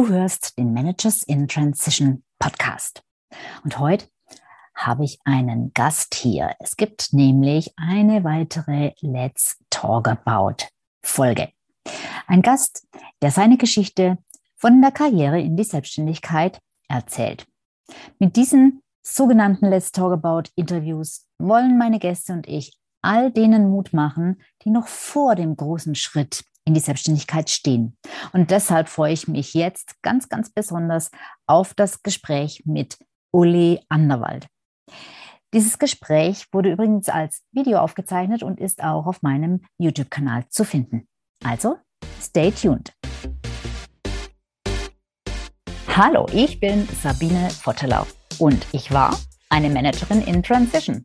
Du hörst den Managers in Transition Podcast. Und heute habe ich einen Gast hier. Es gibt nämlich eine weitere Let's Talk About Folge. Ein Gast, der seine Geschichte von der Karriere in die Selbstständigkeit erzählt. Mit diesen sogenannten Let's Talk About Interviews wollen meine Gäste und ich all denen Mut machen, die noch vor dem großen Schritt in die Selbstständigkeit stehen. Und deshalb freue ich mich jetzt ganz, ganz besonders auf das Gespräch mit Uli Anderwald. Dieses Gespräch wurde übrigens als Video aufgezeichnet und ist auch auf meinem YouTube-Kanal zu finden. Also, stay tuned. Hallo, ich bin Sabine Vottelau und ich war eine Managerin in Transition.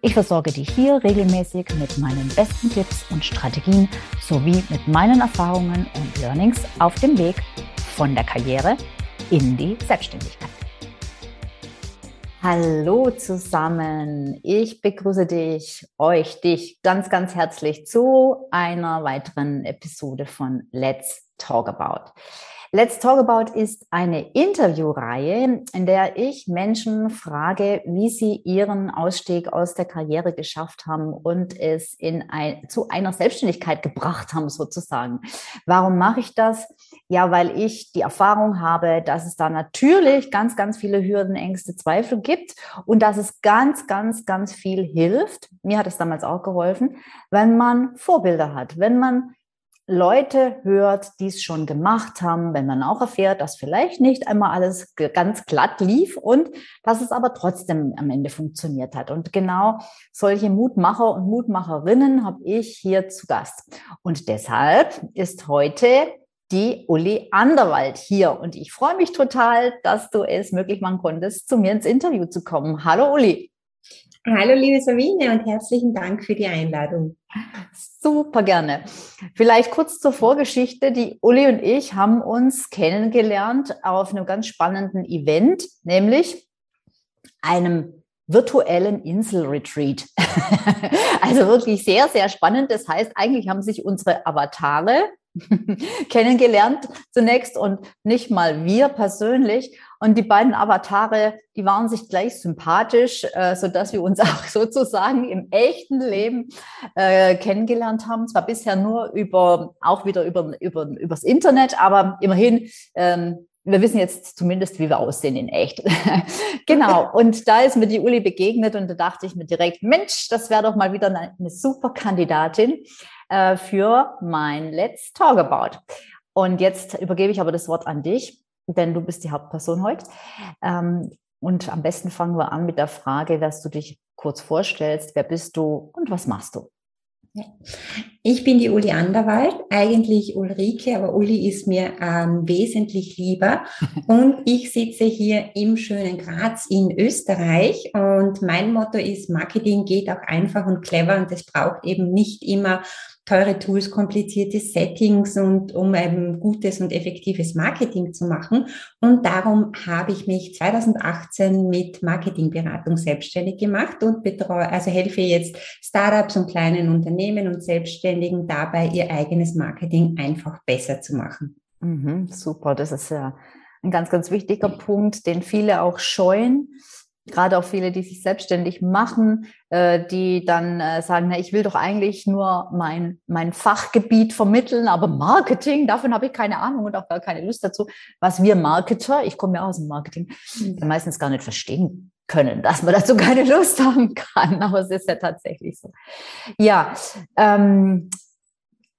Ich versorge dich hier regelmäßig mit meinen besten Tipps und Strategien sowie mit meinen Erfahrungen und Learnings auf dem Weg von der Karriere in die Selbstständigkeit. Hallo zusammen, ich begrüße dich, euch, dich ganz, ganz herzlich zu einer weiteren Episode von Let's Talk About. Let's Talk About ist eine Interviewreihe, in der ich Menschen frage, wie sie ihren Ausstieg aus der Karriere geschafft haben und es in ein, zu einer Selbstständigkeit gebracht haben, sozusagen. Warum mache ich das? Ja, weil ich die Erfahrung habe, dass es da natürlich ganz, ganz viele Hürden, Ängste, Zweifel gibt und dass es ganz, ganz, ganz viel hilft. Mir hat es damals auch geholfen, wenn man Vorbilder hat, wenn man Leute hört, die es schon gemacht haben, wenn man auch erfährt, dass vielleicht nicht einmal alles ganz glatt lief und dass es aber trotzdem am Ende funktioniert hat. Und genau solche Mutmacher und Mutmacherinnen habe ich hier zu Gast. Und deshalb ist heute die Uli Anderwald hier. Und ich freue mich total, dass du es möglich machen konntest, zu mir ins Interview zu kommen. Hallo Uli. Hallo liebe Sabine und herzlichen Dank für die Einladung. Super gerne. Vielleicht kurz zur Vorgeschichte. Die Uli und ich haben uns kennengelernt auf einem ganz spannenden Event, nämlich einem virtuellen Inselretreat. also wirklich sehr, sehr spannend. Das heißt, eigentlich haben sich unsere Avatare kennengelernt zunächst und nicht mal wir persönlich. Und die beiden Avatare, die waren sich gleich sympathisch, äh, so dass wir uns auch sozusagen im echten Leben äh, kennengelernt haben. Zwar bisher nur über, auch wieder über, über, übers Internet, aber immerhin, ähm, wir wissen jetzt zumindest, wie wir aussehen in echt. genau. Und da ist mir die Uli begegnet und da dachte ich mir direkt, Mensch, das wäre doch mal wieder eine, eine super Kandidatin äh, für mein Let's Talk About. Und jetzt übergebe ich aber das Wort an dich, denn du bist die Hauptperson heute. Ähm, und am besten fangen wir an mit der Frage, dass du dich kurz vorstellst. Wer bist du und was machst du? Ich bin die Uli Anderwald, eigentlich Ulrike, aber Uli ist mir ähm, wesentlich lieber. Und ich sitze hier im schönen Graz in Österreich. Und mein Motto ist, Marketing geht auch einfach und clever und es braucht eben nicht immer teure Tools, komplizierte Settings und um ein gutes und effektives Marketing zu machen. Und darum habe ich mich 2018 mit Marketingberatung selbstständig gemacht und betreue, also helfe jetzt Startups und kleinen Unternehmen und Selbstständigen dabei, ihr eigenes Marketing einfach besser zu machen. Mhm, super, das ist ja ein ganz, ganz wichtiger Punkt, den viele auch scheuen gerade auch viele, die sich selbstständig machen, äh, die dann äh, sagen, na, ich will doch eigentlich nur mein, mein Fachgebiet vermitteln, aber Marketing, davon habe ich keine Ahnung und auch gar keine Lust dazu. Was wir Marketer, ich komme ja aus dem Marketing, mhm. meistens gar nicht verstehen können, dass man dazu keine Lust haben kann, aber es ist ja tatsächlich so. Ja, ähm,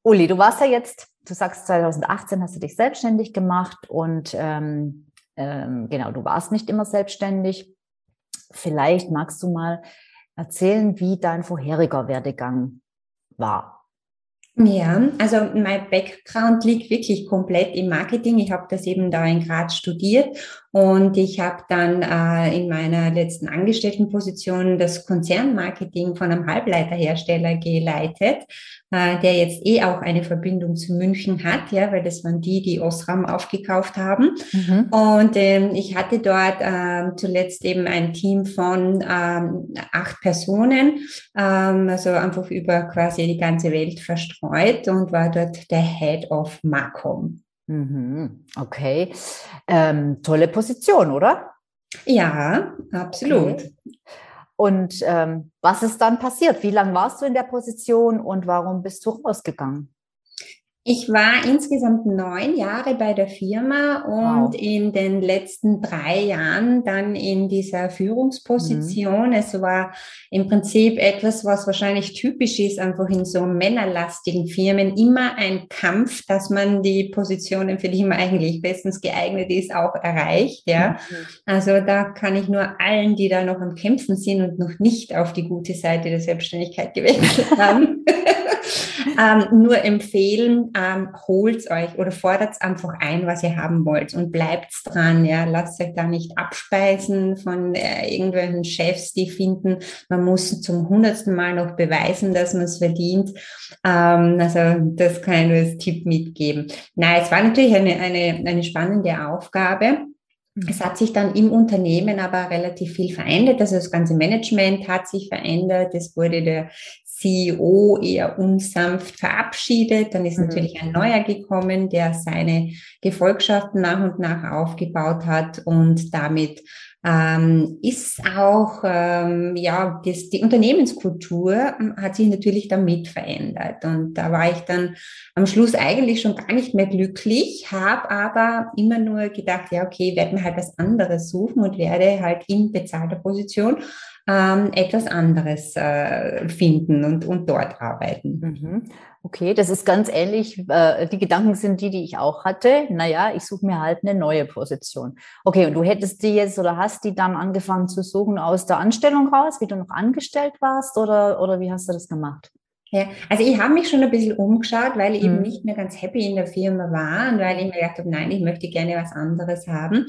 Uli, du warst ja jetzt, du sagst 2018 hast du dich selbstständig gemacht und ähm, ähm, genau, du warst nicht immer selbstständig. Vielleicht magst du mal erzählen, wie dein vorheriger Werdegang war. Ja, also mein Background liegt wirklich komplett im Marketing. Ich habe das eben da in Graz studiert Und ich habe dann äh, in meiner letzten Angestelltenposition das Konzernmarketing von einem Halbleiterhersteller geleitet, äh, der jetzt eh auch eine Verbindung zu München hat, ja, weil das waren die, die Osram aufgekauft haben. Mhm. Und ähm, ich hatte dort ähm, zuletzt eben ein Team von ähm, acht Personen, ähm, also einfach über quasi die ganze Welt verstreut und war dort der Head of Macom. Mhm. Okay. Ähm, tolle Position, oder? Ja, absolut. Okay. Und ähm, was ist dann passiert? Wie lange warst du in der Position und warum bist du rausgegangen? Ich war insgesamt neun Jahre bei der Firma und wow. in den letzten drei Jahren dann in dieser Führungsposition. Mhm. Es war im Prinzip etwas, was wahrscheinlich typisch ist, einfach in so männerlastigen Firmen, immer ein Kampf, dass man die Positionen, für die man eigentlich bestens geeignet ist, auch erreicht. Ja, mhm. also da kann ich nur allen, die da noch am Kämpfen sind und noch nicht auf die gute Seite der Selbstständigkeit gewechselt haben, ähm, nur empfehlen, ähm, holt euch oder fordert einfach ein, was ihr haben wollt und bleibt dran. Ja, lasst euch da nicht abspeisen von äh, irgendwelchen Chefs, die finden, man muss zum hundertsten Mal noch beweisen, dass man es verdient. Ähm, also das kann ich nur als Tipp mitgeben. Nein, es war natürlich eine, eine, eine spannende Aufgabe. Es hat sich dann im Unternehmen aber relativ viel verändert. Also das ganze Management hat sich verändert. Es wurde der CEO eher unsanft verabschiedet. Dann ist mhm. natürlich ein neuer gekommen, der seine Gefolgschaften nach und nach aufgebaut hat und damit ähm, ist auch, ähm, ja, das, die Unternehmenskultur ähm, hat sich natürlich damit verändert. Und da war ich dann am Schluss eigentlich schon gar nicht mehr glücklich, habe aber immer nur gedacht, ja, okay, werde mir halt was anderes suchen und werde halt in bezahlter Position ähm, etwas anderes äh, finden und, und dort arbeiten. Mhm. Okay, das ist ganz ähnlich. Äh, die Gedanken sind die, die ich auch hatte. Naja, ich suche mir halt eine neue Position. Okay, und du hättest die jetzt oder hast die dann angefangen zu suchen aus der Anstellung raus, wie du noch angestellt warst oder, oder wie hast du das gemacht? Ja, also ich habe mich schon ein bisschen umgeschaut, weil ich mhm. eben nicht mehr ganz happy in der Firma war und weil ich mir gedacht habe, nein, ich möchte gerne was anderes haben.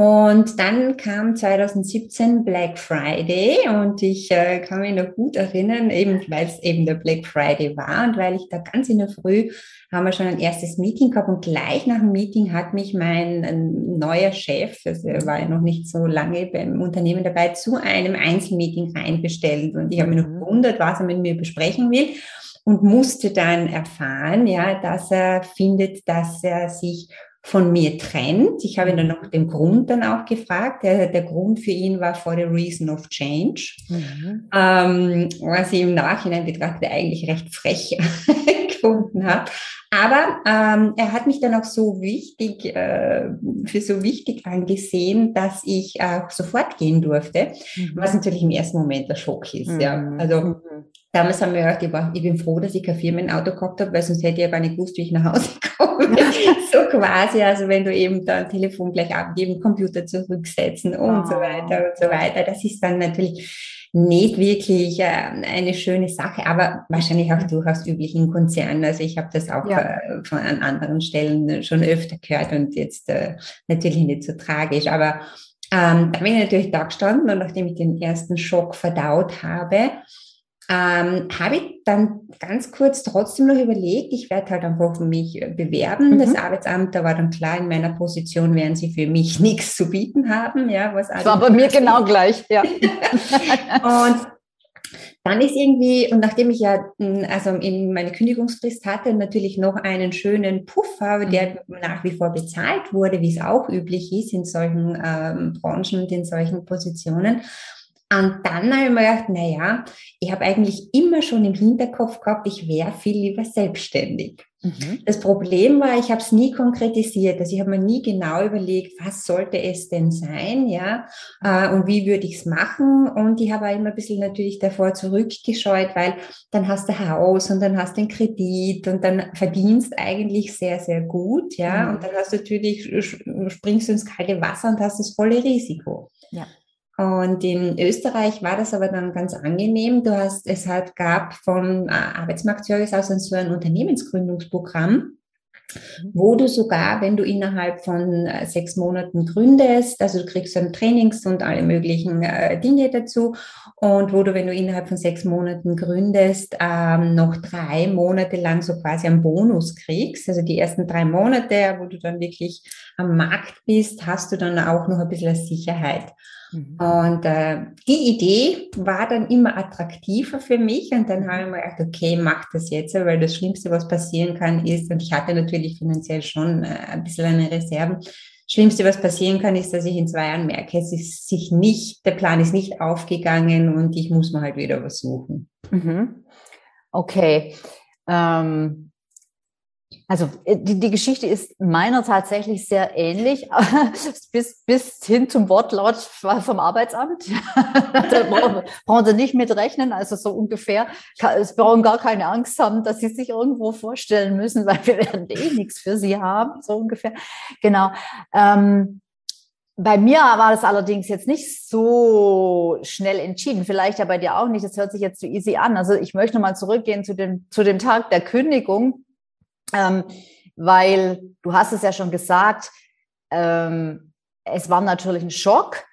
Und dann kam 2017 Black Friday und ich äh, kann mich noch gut erinnern, eben weil es eben der Black Friday war und weil ich da ganz in der Früh haben wir schon ein erstes Meeting gehabt und gleich nach dem Meeting hat mich mein neuer Chef, also er war ja noch nicht so lange beim Unternehmen dabei, zu einem Einzelmeeting reinbestellt und ich habe mich noch mhm. gewundert, was er mit mir besprechen will und musste dann erfahren, ja, dass er findet, dass er sich von mir trennt. Ich habe ihn dann noch den Grund dann auch gefragt. Der, der Grund für ihn war for the reason of change, mhm. ähm, was ich im Nachhinein betrachtet eigentlich recht frech gefunden habe. Aber ähm, er hat mich dann auch so wichtig, äh, für so wichtig angesehen, dass ich auch sofort gehen durfte, mhm. was natürlich im ersten Moment der Schock ist. Mhm. Ja. Also mhm. Damals haben wir gedacht, ich, war, ich bin froh, dass ich kein Firmenauto gehabt habe, weil sonst hätte ich ja gar nicht gewusst, wie ich nach Hause komme. so quasi, also wenn du eben da ein Telefon gleich abgeben, Computer zurücksetzen und oh. so weiter und so weiter. Das ist dann natürlich nicht wirklich äh, eine schöne Sache, aber wahrscheinlich auch durchaus üblich in Konzernen. Also ich habe das auch ja. äh, von an anderen Stellen schon öfter gehört und jetzt äh, natürlich nicht so tragisch, aber ähm, da bin ich natürlich da gestanden und nachdem ich den ersten Schock verdaut habe, ähm, habe ich dann ganz kurz trotzdem noch überlegt, ich werde halt einfach mich bewerben. Mhm. Das Arbeitsamt, da war dann klar, in meiner Position werden sie für mich nichts zu bieten haben. Ja, was das war bei mir genau gleich, ja. und dann ist irgendwie, und nachdem ich ja hm, also in meine Kündigungsfrist hatte, natürlich noch einen schönen Puffer, der mhm. nach wie vor bezahlt wurde, wie es auch üblich ist in solchen ähm, Branchen und in solchen Positionen, und dann habe ich mir gedacht, naja, ich habe eigentlich immer schon im Hinterkopf gehabt, ich wäre viel lieber selbstständig. Mhm. Das Problem war, ich habe es nie konkretisiert. Also ich habe mir nie genau überlegt, was sollte es denn sein, ja, äh, und wie würde ich es machen. Und ich habe auch immer ein bisschen natürlich davor zurückgescheut, weil dann hast du Haus und dann hast du einen Kredit und dann verdienst eigentlich sehr, sehr gut, ja. Mhm. Und dann hast du natürlich, springst du ins kalte Wasser und hast das volle Risiko. Ja. Und in Österreich war das aber dann ganz angenehm. Du hast, es halt gab vom äh, Arbeitsmarktservice aus so ein Unternehmensgründungsprogramm. wo du sogar, wenn du innerhalb von äh, sechs Monaten gründest, also du kriegst dann Trainings und alle möglichen äh, Dinge dazu und wo du, wenn du innerhalb von sechs Monaten gründest, ähm, noch drei Monate lang so quasi einen Bonus kriegst, also die ersten drei Monate, wo du dann wirklich am Markt bist, hast du dann auch noch ein bisschen Sicherheit. Mhm. Und äh, die Idee war dann immer attraktiver für mich. Und dann habe ich mir gedacht, okay, mach das jetzt, weil das Schlimmste, was passieren kann, ist, und ich hatte natürlich finanziell schon äh, ein bisschen eine Reserve. Schlimmste, was passieren kann, ist, dass ich in zwei Jahren merke, es ist sich nicht, der Plan ist nicht aufgegangen und ich muss mir halt wieder was suchen. Mhm. Okay. Ähm also äh, die, die Geschichte ist meiner tatsächlich sehr ähnlich, bis, bis hin zum Wortlaut vom Arbeitsamt. da brauchen, brauchen Sie nicht mitrechnen, also so ungefähr. Es brauchen gar keine Angst haben, dass Sie sich irgendwo vorstellen müssen, weil wir werden eh nichts für Sie haben, so ungefähr. Genau. Ähm, bei mir war das allerdings jetzt nicht so schnell entschieden, vielleicht ja bei dir auch nicht. Das hört sich jetzt so easy an. Also ich möchte mal zurückgehen zu dem, zu dem Tag der Kündigung ähm, weil du hast es ja schon gesagt, ähm, es war natürlich ein Schock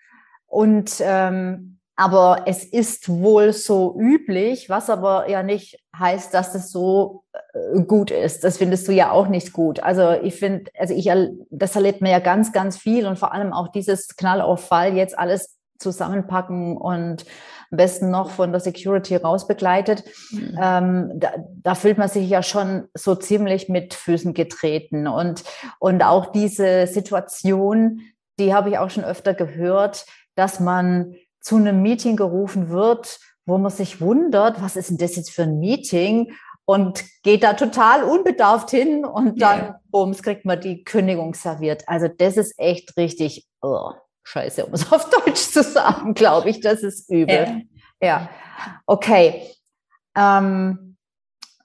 und ähm, aber es ist wohl so üblich, was aber ja nicht heißt, dass es so äh, gut ist. Das findest du ja auch nicht gut. Also ich finde, also ich, das erlebt mir ja ganz, ganz viel und vor allem auch dieses Knallauffall jetzt alles zusammenpacken und am besten noch von der Security raus begleitet. Mhm. Ähm, da, da, fühlt man sich ja schon so ziemlich mit Füßen getreten. Und, und auch diese Situation, die habe ich auch schon öfter gehört, dass man zu einem Meeting gerufen wird, wo man sich wundert, was ist denn das jetzt für ein Meeting? Und geht da total unbedarft hin und dann, ja. bums, kriegt man die Kündigung serviert. Also das ist echt richtig, oh, scheiße, um es auf Deutsch zu sagen, glaube ich, das ist übel. Ja, ja. okay. Ähm,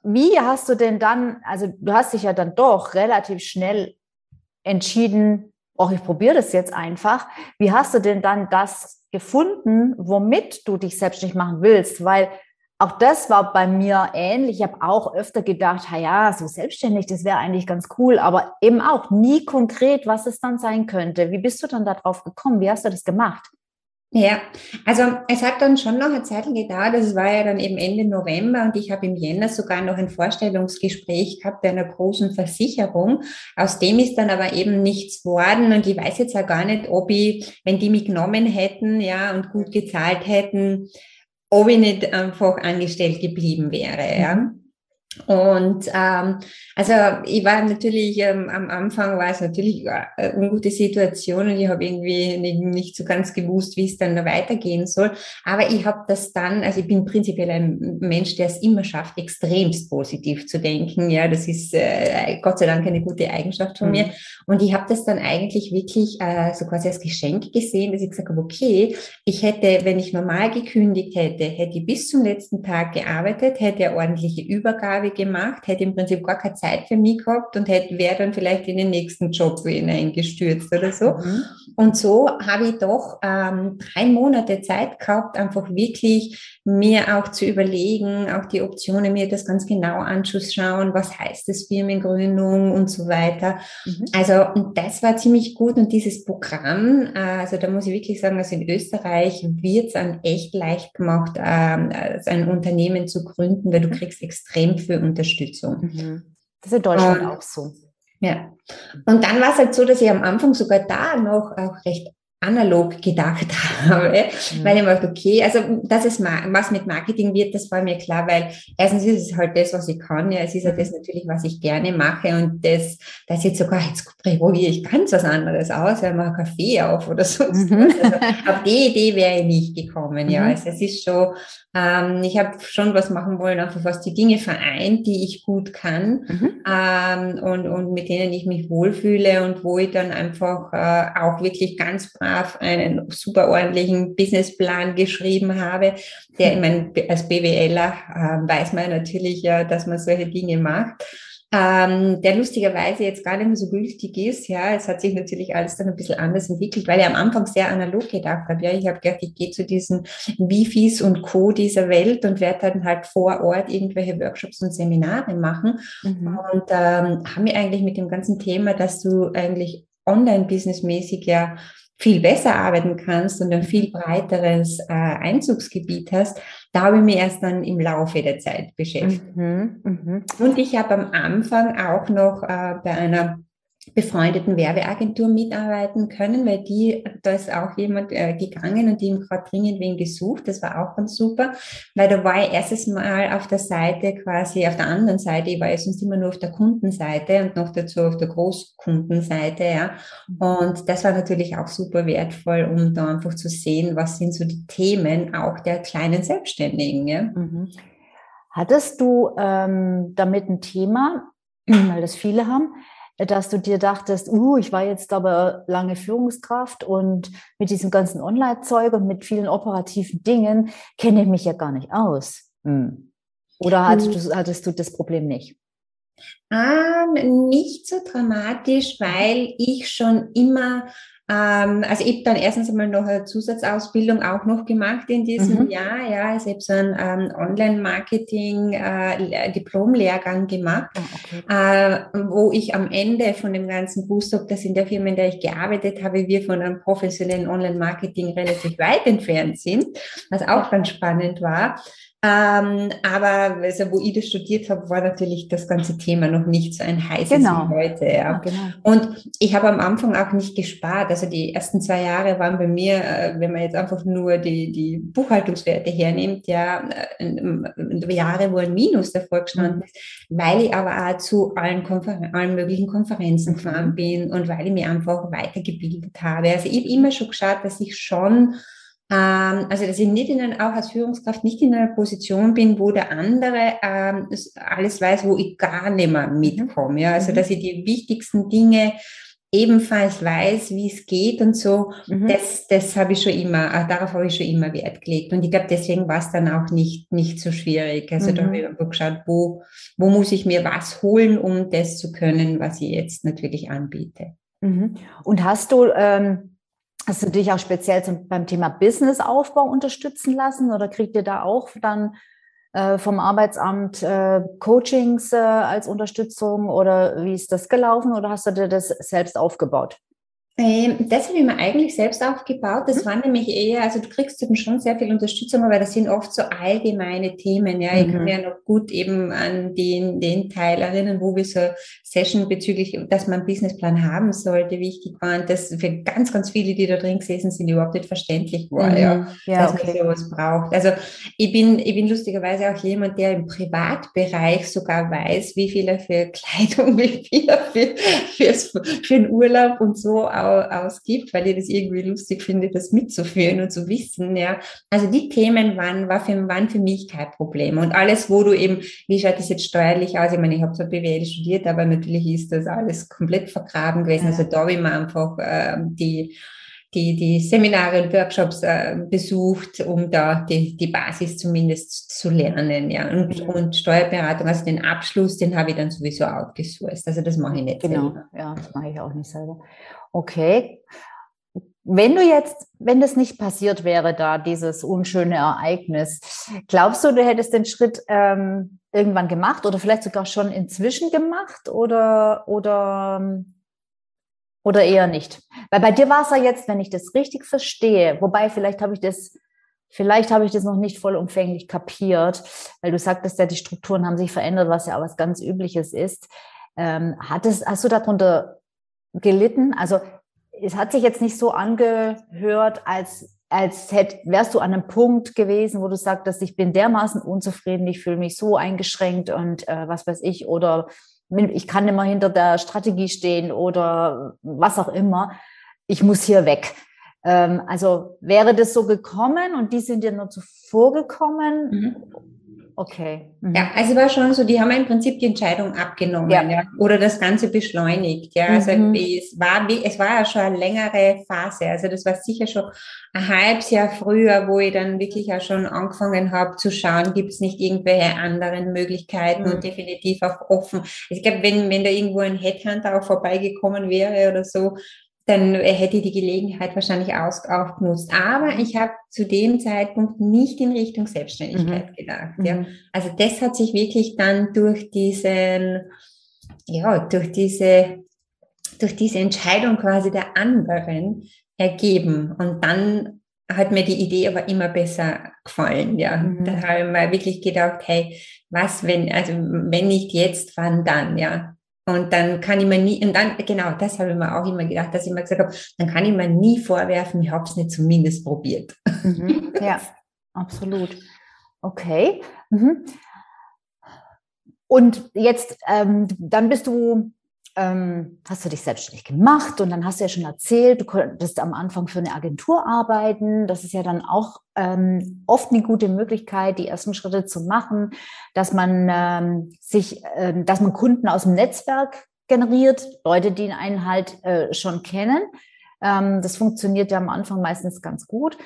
wie hast du denn dann, also du hast dich ja dann doch relativ schnell entschieden, oh, ich probiere das jetzt einfach. Wie hast du denn dann das gefunden, womit du dich selbstständig machen willst? Weil auch das war bei mir ähnlich. Ich habe auch öfter gedacht, ja, so selbstständig, das wäre eigentlich ganz cool, aber eben auch nie konkret, was es dann sein könnte. Wie bist du dann darauf gekommen? Wie hast du das gemacht? Ja, also es hat dann schon noch eine Zeit gedauert. Es war ja dann eben Ende November und ich habe im Jänner sogar noch ein Vorstellungsgespräch gehabt bei einer großen Versicherung. Aus dem ist dann aber eben nichts worden und ich weiß jetzt auch gar nicht, ob ich, wenn die mich genommen hätten, ja, und gut gezahlt hätten, ob ich nicht einfach angestellt geblieben wäre. Ja. Und ähm, also ich war natürlich ähm, am Anfang war es natürlich eine ungute Situation und ich habe irgendwie nicht, nicht, so ganz gewusst, wie es dann da weitergehen soll. Aber ich habe das dann, also ich bin prinzipiell ein Mensch, der es immer schafft, extremst positiv zu denken. Ja, das ist äh, Gott sei Dank eine gute Eigenschaft von mhm. mir. Und ich habe das dann eigentlich wirklich äh, so quasi als Geschenk gesehen, dass ich gesagt habe, okay, ich hätte, wenn ich normal gekündigt hätte, hätte ich bis zum letzten Tag gearbeitet, hätte eine ordentliche Übergabe Aufgabe gemacht, hätte im Prinzip gar keine Zeit für mich gehabt und hätte wäre dann vielleicht in den nächsten Job hineingestürzt oder so. Mhm. Und so habe ich doch ähm, drei Monate Zeit gehabt, einfach wirklich mir auch zu überlegen, auch die Optionen, mir das ganz genau anzuschauen, was heißt das Firmengründung und so weiter. Mhm. Also und das war ziemlich gut und dieses Programm, äh, also da muss ich wirklich sagen, also in Österreich wird es dann echt leicht gemacht, ähm, ein Unternehmen zu gründen, weil du mhm. kriegst extrem viel Unterstützung. Mhm. Das ist in Deutschland ähm, auch so. Ja. Und dann war es halt so, dass ich am Anfang sogar da noch auch recht analog gedacht habe, mhm. weil ich mir dachte, okay, also dass es was mit Marketing wird, das war mir klar, weil erstens ist es halt das, was ich kann, ja, es ist ja mhm. das natürlich, was ich gerne mache und das, das jetzt sogar, jetzt probiere ich ganz was anderes aus, ja, mache Kaffee auf oder sonst mhm. Also, auf die Idee wäre ich nicht gekommen, ja, mhm. also es ist schon, ähm, ich habe schon was machen wollen, einfach was die Dinge vereint, die ich gut kann mhm. ähm, und, und mit denen ich mich wohlfühle und wo ich dann einfach äh, auch wirklich ganz brav brav einen super ordentlichen Businessplan geschrieben habe, der, ich meine, als BWLer äh, weiß man natürlich ja, dass man solche Dinge macht. ähm, der lustigerweise jetzt gar nicht mehr so gültig ist. Ja, es hat sich natürlich alles dann ein bisschen anders entwickelt, weil ich am Anfang sehr analog gedacht habe. Ja, ich habe gedacht, ich gehe zu diesen Wifis und Co. dieser Welt und werde dann halt vor Ort irgendwelche Workshops und Seminare machen. Mhm. Und ähm, haben wir eigentlich mit dem ganzen Thema, dass du eigentlich online-businessmäßig ja viel besser arbeiten kannst und ein viel breiteres äh, Einzugsgebiet hast, da habe ich mich erst dann im Laufe der Zeit beschäftigt. Mhm, mh. Und ich habe am Anfang auch noch äh, bei einer befreundeten Werbeagentur mitarbeiten können, weil die, da ist auch jemand äh, gegangen und die haben gerade dringend wen gesucht. Das war auch ganz super, weil da war ich erstes Mal auf der Seite quasi, auf der anderen Seite, ich war ja sonst immer nur auf der Kundenseite und noch dazu auf der Großkundenseite, ja. Und das war natürlich auch super wertvoll, um da einfach zu sehen, was sind so die Themen auch der kleinen Selbstständigen, ja. Mhm. Hattest du ähm, damit ein Thema, weil das viele haben, dass du dir dachtest, uh, ich war jetzt aber lange Führungskraft und mit diesem ganzen Online-Zeug und mit vielen operativen Dingen kenne ich mich ja gar nicht aus. Hm. Oder hattest, hm. du, hattest du das Problem nicht? Ähm, nicht so dramatisch, weil ich schon immer also ich habe dann erstens einmal noch eine Zusatzausbildung auch noch gemacht in diesem mhm. Jahr. Ja, also ich habe so einen ähm, Online-Marketing-Diplom-Lehrgang äh, gemacht, oh, okay. äh, wo ich am Ende von dem ganzen wusste, ob das in der Firma, in der ich gearbeitet habe, wir von einem professionellen Online-Marketing relativ weit entfernt sind, was auch ganz spannend war. Ähm, aber also, wo ich das studiert habe, war natürlich das ganze Thema noch nicht so ein heißes genau. wie heute. Ja. ja genau. Und ich habe am Anfang auch nicht gespart. Also die ersten zwei Jahre waren bei mir, äh, wenn man jetzt einfach nur die, die Buchhaltungswerte hernimmt, ja, äh, Jahre, wo ein Minus davor gestanden mhm. ist, weil ich aber auch zu allen, Konferen allen möglichen Konferenzen gefahren bin und weil ich mich einfach weitergebildet habe. Also ich habe immer schon geschaut, dass ich schon also, dass ich nicht in einer, auch als Führungskraft nicht in einer Position bin, wo der andere ähm, alles weiß, wo ich gar nicht mehr mitkomme. Ja? Also, mhm. dass ich die wichtigsten Dinge ebenfalls weiß, wie es geht und so, mhm. das, das habe ich schon immer, äh, darauf habe ich schon immer Wert gelegt. Und ich glaube, deswegen war es dann auch nicht, nicht so schwierig. Also mhm. da habe ich einfach geschaut, wo, wo muss ich mir was holen, um das zu können, was ich jetzt natürlich anbiete. Mhm. Und hast du ähm Hast du dich auch speziell zum, beim Thema Businessaufbau unterstützen lassen oder kriegt ihr da auch dann äh, vom Arbeitsamt äh, Coachings äh, als Unterstützung oder wie ist das gelaufen oder hast du dir das selbst aufgebaut? Ähm, das habe ich mir eigentlich selbst aufgebaut. Das mhm. war nämlich eher, also du kriegst eben schon sehr viel Unterstützung, aber das sind oft so allgemeine Themen. Ja, ich kann mhm. mir noch gut eben an den, den Teil erinnern, wo wir so Session bezüglich, dass man einen Businessplan haben sollte, wichtig waren. Das für ganz, ganz viele, die da drin gesessen sind, überhaupt nicht verständlich war, mhm. ja, ja, dass okay. man sowas braucht. Also ich bin, ich bin lustigerweise auch jemand, der im Privatbereich sogar weiß, wie viel er für Kleidung, wie viel er für, fürs, für den Urlaub und so ausgibt, weil ich das irgendwie lustig finde, das mitzuführen und zu wissen. Ja. Also die Themen waren, war für, waren für mich kein Problem. Und alles, wo du eben, wie schaut das jetzt steuerlich aus? Ich meine, ich habe zwar BWL studiert, aber natürlich ist das alles komplett vergraben gewesen. Also da habe ich mir einfach äh, die die, die Seminare und Workshops äh, besucht, um da die, die Basis zumindest zu lernen. Ja. Und, mhm. und Steuerberatung, also den Abschluss, den habe ich dann sowieso outgesourced. Also das mache ich nicht genau. selber. Ja, das mache ich auch nicht selber. Okay. Wenn du jetzt, wenn das nicht passiert wäre, da dieses unschöne Ereignis, glaubst du, du hättest den Schritt ähm, irgendwann gemacht oder vielleicht sogar schon inzwischen gemacht oder, oder, oder eher nicht? Weil bei dir war es ja jetzt, wenn ich das richtig verstehe, wobei vielleicht habe ich das, vielleicht habe ich das noch nicht vollumfänglich kapiert, weil du sagtest ja, die Strukturen haben sich verändert, was ja auch was ganz Übliches ist. Ähm, hattest, hast du darunter gelitten? Also es hat sich jetzt nicht so angehört, als, als hätt, wärst du an einem Punkt gewesen, wo du sagtest, ich bin dermaßen unzufrieden, ich fühle mich so eingeschränkt und äh, was weiß ich, oder ich kann immer hinter der Strategie stehen oder was auch immer. Ich muss hier weg. Ähm, also wäre das so gekommen und die sind dir nur zuvor gekommen? Mhm. Okay. Mhm. Ja, also war schon so, die haben im Prinzip die Entscheidung abgenommen ja. ja oder das Ganze beschleunigt. Ja, also mhm. es war es war ja schon eine längere Phase. Also das war sicher schon ein halbes Jahr früher, wo ich dann wirklich auch schon angefangen habe zu schauen, gibt es nicht irgendwelche anderen Möglichkeiten mhm. und definitiv auch offen. Ich glaube, wenn, wenn da irgendwo ein Headhunter auch vorbeigekommen wäre oder so, dann hätte ich die Gelegenheit wahrscheinlich aus, auch genutzt. Aber ich habe zu dem Zeitpunkt nicht in Richtung Selbstständigkeit mhm. gedacht. Ja. Mhm. Also das hat sich wirklich dann durch diesen, ja, durch diese, durch diese Entscheidung quasi der anderen ergeben. Und dann hat mir die Idee aber immer besser gefallen. Ja, mhm. da habe ich mir wirklich gedacht, hey, was wenn, also wenn nicht jetzt, wann dann? Ja, und dann kann ich mir nie, und dann, genau, das habe ich mir auch immer gedacht, dass ich immer gesagt habe, dann kann ich mir nie vorwerfen, ich habe es nicht zumindest probiert. Mhm, ja, absolut. Okay. Mhm. Und jetzt, ähm, dann bist du ähm, hast du dich selbstständig gemacht und dann hast du ja schon erzählt, du konntest am Anfang für eine Agentur arbeiten. Das ist ja dann auch ähm, oft eine gute Möglichkeit, die ersten Schritte zu machen, dass man ähm, sich, äh, dass man Kunden aus dem Netzwerk generiert, Leute, die einen halt äh, schon kennen. Ähm, das funktioniert ja am Anfang meistens ganz gut.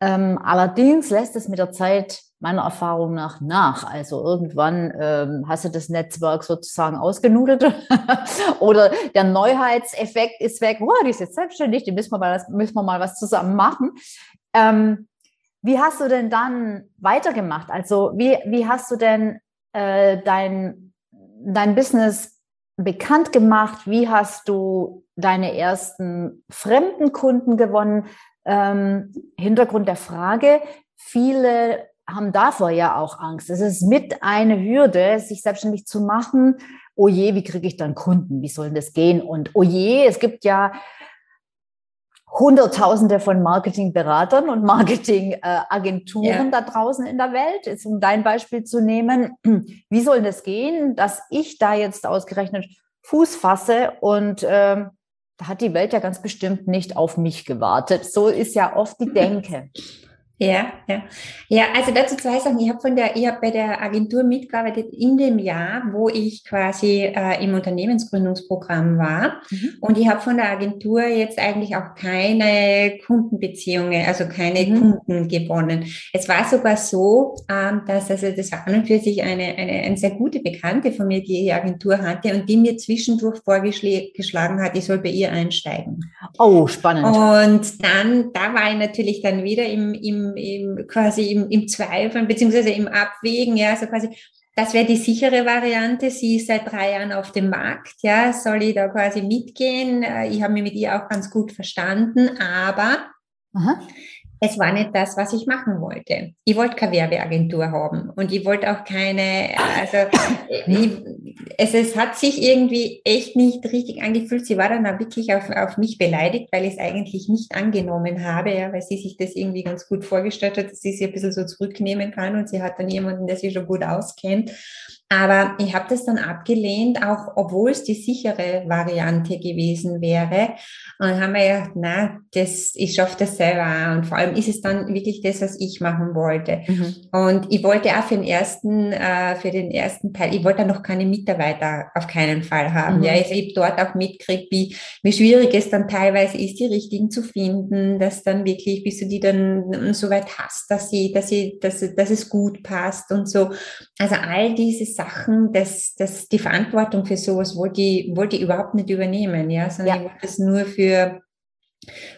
Ähm, allerdings lässt es mit der Zeit meiner Erfahrung nach nach. Also irgendwann ähm, hast du das Netzwerk sozusagen ausgenudelt oder der Neuheitseffekt ist weg. Oh, die ist jetzt selbstständig, die müssen wir mal, müssen wir mal was zusammen machen. Ähm, wie hast du denn dann weitergemacht? Also wie, wie hast du denn äh, dein, dein Business bekannt gemacht? Wie hast du deine ersten fremden Kunden gewonnen? Ähm, Hintergrund der Frage, viele haben davor ja auch Angst. Es ist mit eine Hürde, sich selbstständig zu machen. Oh je, wie kriege ich dann Kunden? Wie soll das gehen? Und oh je, es gibt ja Hunderttausende von Marketingberatern und Marketingagenturen ja. da draußen in der Welt. Jetzt um dein Beispiel zu nehmen, wie soll das gehen, dass ich da jetzt ausgerechnet Fuß fasse und ähm, da hat die Welt ja ganz bestimmt nicht auf mich gewartet. So ist ja oft die Denke. Ja, ja. Ja, also dazu zwei Sachen. Ich habe von der, ich habe bei der Agentur mitgearbeitet in dem Jahr, wo ich quasi äh, im Unternehmensgründungsprogramm war. Mhm. Und ich habe von der Agentur jetzt eigentlich auch keine Kundenbeziehungen, also keine mhm. Kunden gewonnen. Es war sogar so, ähm, dass also das war an und für sich eine, eine, eine sehr gute Bekannte von mir, die die Agentur hatte und die mir zwischendurch vorgeschlagen hat, ich soll bei ihr einsteigen. Oh, spannend. Und dann, da war ich natürlich dann wieder im, im im, quasi im, im Zweifeln beziehungsweise im Abwägen, ja, also quasi, das wäre die sichere Variante. Sie ist seit drei Jahren auf dem Markt, ja, soll ich da quasi mitgehen? Äh, ich habe mich mit ihr auch ganz gut verstanden, aber Aha es war nicht das, was ich machen wollte. Ich wollte keine Werbeagentur haben und ich wollte auch keine, also ich, es, es hat sich irgendwie echt nicht richtig angefühlt. Sie war dann auch wirklich auf, auf mich beleidigt, weil ich es eigentlich nicht angenommen habe, ja, weil sie sich das irgendwie ganz gut vorgestellt hat, dass sie sich ein bisschen so zurücknehmen kann und sie hat dann jemanden, der sich schon gut auskennt. Aber ich habe das dann abgelehnt, auch obwohl es die sichere Variante gewesen wäre. Und dann haben wir gedacht, na, das, ich schaffe das selber. Und vor allem ist es dann wirklich das, was ich machen wollte. Mhm. Und ich wollte auch für den ersten, äh, für den ersten Teil, ich wollte noch keine Mitarbeiter auf keinen Fall haben. Mhm. Ja, also ich habe dort auch mitgekriegt, wie, wie schwierig es dann teilweise ist, die richtigen zu finden, dass dann wirklich, bis du die dann so weit hast, dass sie, dass sie, dass, dass es gut passt und so. Also all diese Sachen, dass, dass die Verantwortung für sowas wollte ich, wollte ich überhaupt nicht übernehmen, ja, sondern ja. ich wollte es nur für,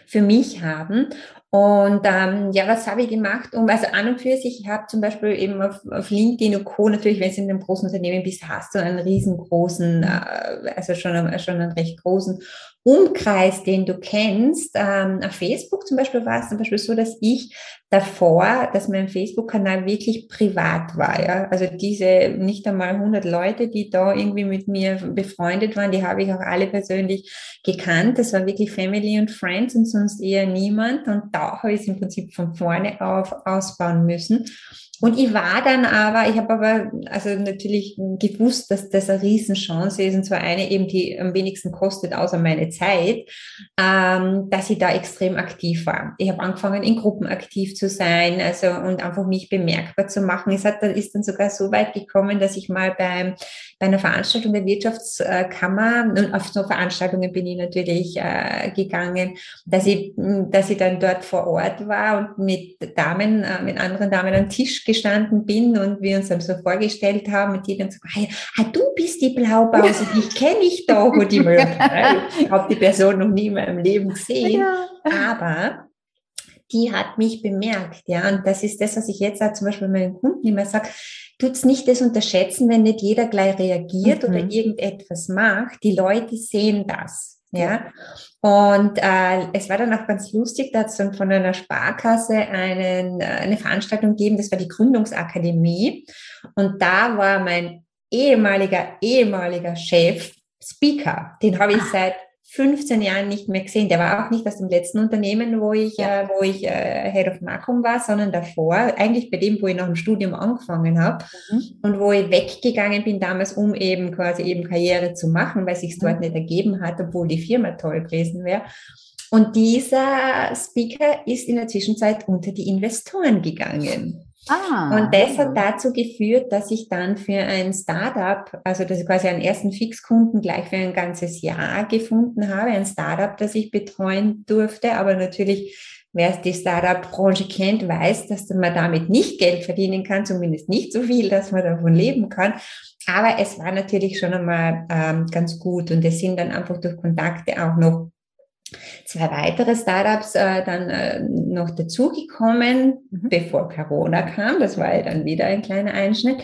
für mich haben. Und ähm, ja, was habe ich gemacht? Um, also an und für sich, ich habe zum Beispiel eben auf, auf LinkedIn und Co. natürlich, wenn du in einem großen Unternehmen bist, hast du einen riesengroßen, äh, also schon, schon einen recht großen Umkreis, den du kennst. Ähm, auf Facebook zum Beispiel war es zum Beispiel so, dass ich davor, dass mein Facebook-Kanal wirklich privat war. Ja? Also diese nicht einmal 100 Leute, die da irgendwie mit mir befreundet waren, die habe ich auch alle persönlich gekannt. Das war wirklich Family und Friends und sonst eher niemand. Und da habe ich es im Prinzip von vorne auf ausbauen müssen. Und ich war dann aber, ich habe aber also natürlich gewusst, dass das eine Riesenchance ist und zwar eine eben, die am wenigsten kostet, außer meine Zeit, ähm, dass ich da extrem aktiv war. Ich habe angefangen, in Gruppen aktiv zu sein, also und einfach mich bemerkbar zu machen. Es hat, ist dann sogar so weit gekommen, dass ich mal beim, bei einer Veranstaltung der Wirtschaftskammer, und auf so Veranstaltungen bin ich natürlich äh, gegangen, dass ich, dass ich dann dort vor Ort war und mit Damen, äh, mit anderen Damen am Tisch gestanden bin und wir uns dann so vorgestellt haben und die dann so, ah, du bist die Blaupause, die kenne ich doch. Und die mir, ich habe die Person noch nie in meinem Leben gesehen. Ja. Aber die hat mich bemerkt, ja. Und das ist das, was ich jetzt auch zum Beispiel meinen Kunden immer sage. Tut's nicht das unterschätzen, wenn nicht jeder gleich reagiert mhm. oder irgendetwas macht. Die Leute sehen das. Ja. Und äh, es war dann auch ganz lustig, da hat es dann von einer Sparkasse einen, äh, eine Veranstaltung gegeben, das war die Gründungsakademie. Und da war mein ehemaliger, ehemaliger Chef Speaker. Den habe ich ah. seit 15 Jahren nicht mehr gesehen. Der war auch nicht aus dem letzten Unternehmen, wo ich, ja. äh, wo ich äh, Head of Marketing war, sondern davor, eigentlich bei dem, wo ich nach dem Studium angefangen habe mhm. und wo ich weggegangen bin damals, um eben quasi eben Karriere zu machen, weil sich mhm. dort nicht ergeben hat, obwohl die Firma toll gewesen wäre. Und dieser Speaker ist in der Zwischenzeit unter die Investoren gegangen. Ah, und das hat dazu geführt, dass ich dann für ein Startup, also dass ich quasi einen ersten Fixkunden gleich für ein ganzes Jahr gefunden habe, ein Startup, das ich betreuen durfte. Aber natürlich, wer die Startup-Branche kennt, weiß, dass man damit nicht Geld verdienen kann, zumindest nicht so viel, dass man davon leben kann. Aber es war natürlich schon einmal ähm, ganz gut und es sind dann einfach durch Kontakte auch noch zwei weitere Startups äh, dann äh, noch dazugekommen, mhm. bevor Corona kam. Das war ja dann wieder ein kleiner Einschnitt.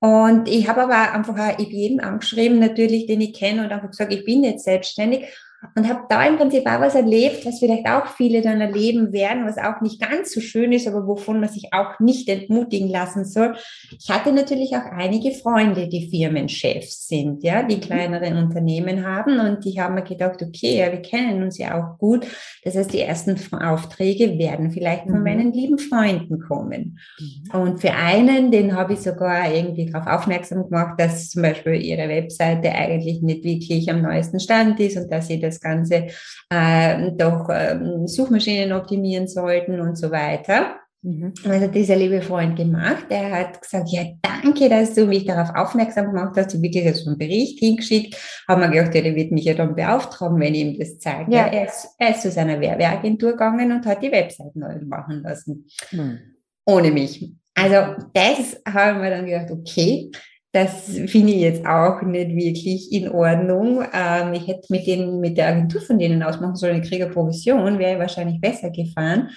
Und ich habe aber einfach auch jedem angeschrieben, natürlich, den ich kenne und einfach gesagt, ich bin jetzt selbstständig und habe da im Prinzip auch was erlebt, was vielleicht auch viele dann erleben werden, was auch nicht ganz so schön ist, aber wovon man sich auch nicht entmutigen lassen soll. Ich hatte natürlich auch einige Freunde, die Firmenchefs sind, ja, die mhm. kleinere Unternehmen haben und die haben mir gedacht, okay, ja, wir kennen uns ja auch gut. Das heißt, die ersten Aufträge werden vielleicht von mhm. meinen lieben Freunden kommen. Mhm. Und für einen, den habe ich sogar irgendwie darauf aufmerksam gemacht, dass zum Beispiel ihre Webseite eigentlich nicht wirklich am neuesten Stand ist und dass sie das das Ganze äh, doch äh, Suchmaschinen optimieren sollten und so weiter. Mhm. Also dieser liebe Freund gemacht, der hat gesagt, ja, danke, dass du mich darauf aufmerksam gemacht hast. Du wirklich so einen Bericht hingeschickt. Haben wir gedacht, ja, der wird mich ja dann beauftragen, wenn ich ihm das zeige. Ja. Er, ist, er ist zu seiner Werbeagentur gegangen und hat die Website neu machen lassen. Mhm. Ohne mich. Also das haben wir dann gedacht, okay, das finde ich jetzt auch nicht wirklich in Ordnung. Ähm, ich hätte mit denen, mit der Agentur von denen ausmachen sollen, ich kriege Provision, wäre wahrscheinlich besser gefahren.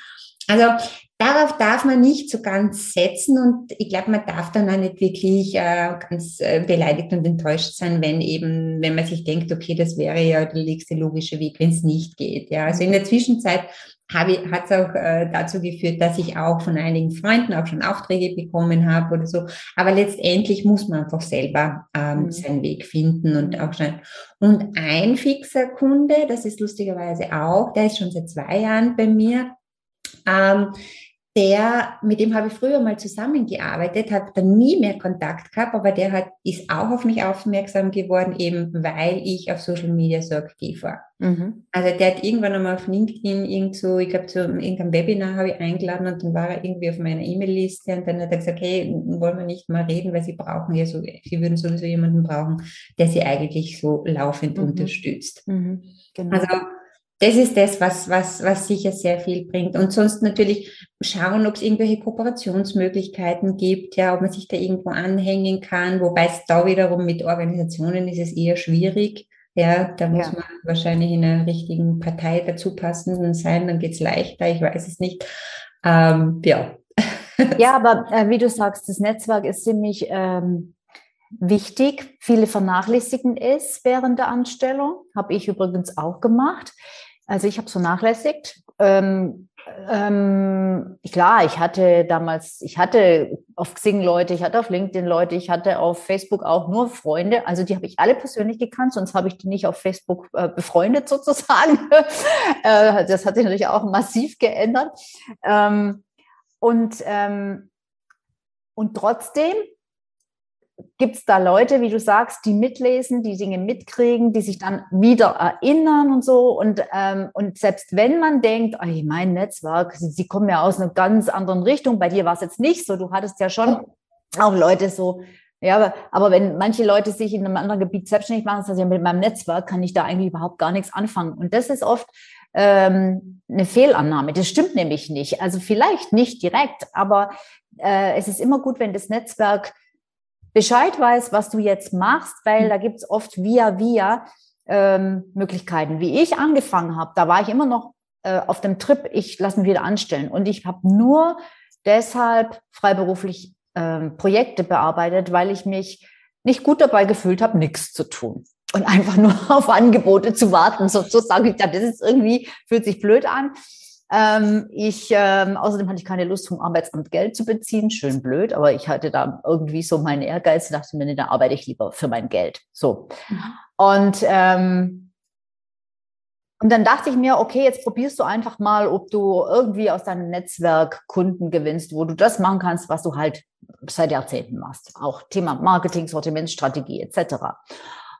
Also darauf darf man nicht so ganz setzen und ich glaube, man darf dann auch nicht wirklich äh, ganz äh, beleidigt und enttäuscht sein, wenn eben, wenn man sich denkt, okay, das wäre ja der nächste logische Weg, wenn es nicht geht. Ja, also in der Zwischenzeit hat es auch äh, dazu geführt, dass ich auch von einigen Freunden auch schon Aufträge bekommen habe oder so. Aber letztendlich muss man einfach selber ähm, mhm. seinen Weg finden und auch schon. Und ein fixer Kunde, das ist lustigerweise auch, der ist schon seit zwei Jahren bei mir. Ähm, der, mit dem habe ich früher mal zusammengearbeitet, hat dann nie mehr Kontakt gehabt, aber der hat, ist auch auf mich aufmerksam geworden, eben weil ich auf Social Media so aktiv war. Mhm. Also der hat irgendwann einmal auf LinkedIn irgend so, ich glaube, zu irgendeinem Webinar habe ich eingeladen und dann war er irgendwie auf meiner E-Mail-Liste und dann hat er gesagt, hey, wollen wir nicht mal reden, weil sie brauchen ja so, sie würden sowieso jemanden brauchen, der sie eigentlich so laufend mhm. unterstützt. Mhm. Genau. Also das ist das, was, was, was sicher sehr viel bringt. Und sonst natürlich schauen, ob es irgendwelche Kooperationsmöglichkeiten gibt, ja, ob man sich da irgendwo anhängen kann, wobei es da wiederum mit Organisationen ist es eher schwierig. Ja, da muss ja. man wahrscheinlich in einer richtigen Partei dazu passen sein, dann geht es leichter, ich weiß es nicht. Ähm, ja. Ja, aber äh, wie du sagst, das Netzwerk ist ziemlich ähm, wichtig. Viele vernachlässigen es während der Anstellung, habe ich übrigens auch gemacht. Also ich habe es vernachlässigt. Ähm, ähm, klar, ich hatte damals, ich hatte auf Xing Leute, ich hatte auf LinkedIn Leute, ich hatte auf Facebook auch nur Freunde. Also die habe ich alle persönlich gekannt, sonst habe ich die nicht auf Facebook äh, befreundet sozusagen. äh, das hat sich natürlich auch massiv geändert. Ähm, und ähm, Und trotzdem gibt es da Leute, wie du sagst, die mitlesen, die Dinge mitkriegen, die sich dann wieder erinnern und so. Und, ähm, und selbst wenn man denkt, oh, mein Netzwerk, sie, sie kommen ja aus einer ganz anderen Richtung, bei dir war es jetzt nicht so, du hattest ja schon auch Leute so, ja, aber, aber wenn manche Leute sich in einem anderen Gebiet selbstständig machen, sagen sie, ja, mit meinem Netzwerk kann ich da eigentlich überhaupt gar nichts anfangen. Und das ist oft ähm, eine Fehlannahme. Das stimmt nämlich nicht. Also vielleicht nicht direkt, aber äh, es ist immer gut, wenn das Netzwerk Bescheid weiß, was du jetzt machst, weil da gibt's oft via via ähm, Möglichkeiten. Wie ich angefangen habe, da war ich immer noch äh, auf dem Trip, ich lasse mich wieder anstellen. Und ich habe nur deshalb freiberuflich ähm, Projekte bearbeitet, weil ich mich nicht gut dabei gefühlt habe, nichts zu tun. Und einfach nur auf Angebote zu warten, sozusagen. Ich dachte, das ist irgendwie, fühlt sich blöd an. Ähm, ich, ähm, außerdem hatte ich keine Lust, vom Arbeitsamt Geld zu beziehen. Schön blöd, aber ich hatte da irgendwie so meinen Ehrgeiz und dachte mir, nee, da arbeite ich lieber für mein Geld. So. Mhm. Und, ähm, und dann dachte ich mir, okay, jetzt probierst du einfach mal, ob du irgendwie aus deinem Netzwerk Kunden gewinnst, wo du das machen kannst, was du halt seit Jahrzehnten machst. Auch Thema Marketing, Sortimentsstrategie etc.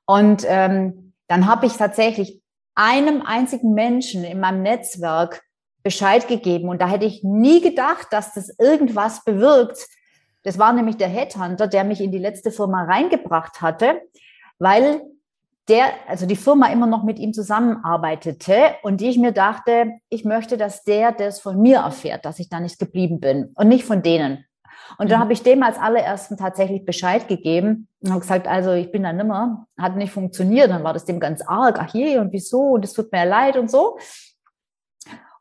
Und ähm, dann habe ich tatsächlich einem einzigen Menschen in meinem Netzwerk Bescheid gegeben. Und da hätte ich nie gedacht, dass das irgendwas bewirkt. Das war nämlich der Headhunter, der mich in die letzte Firma reingebracht hatte, weil der, also die Firma immer noch mit ihm zusammenarbeitete und ich mir dachte, ich möchte, dass der das von mir erfährt, dass ich da nicht geblieben bin und nicht von denen. Und dann mhm. habe ich dem als allerersten tatsächlich Bescheid gegeben und habe gesagt, also ich bin da nimmer, hat nicht funktioniert. Dann war das dem ganz arg, ach je, und wieso, und es tut mir leid und so.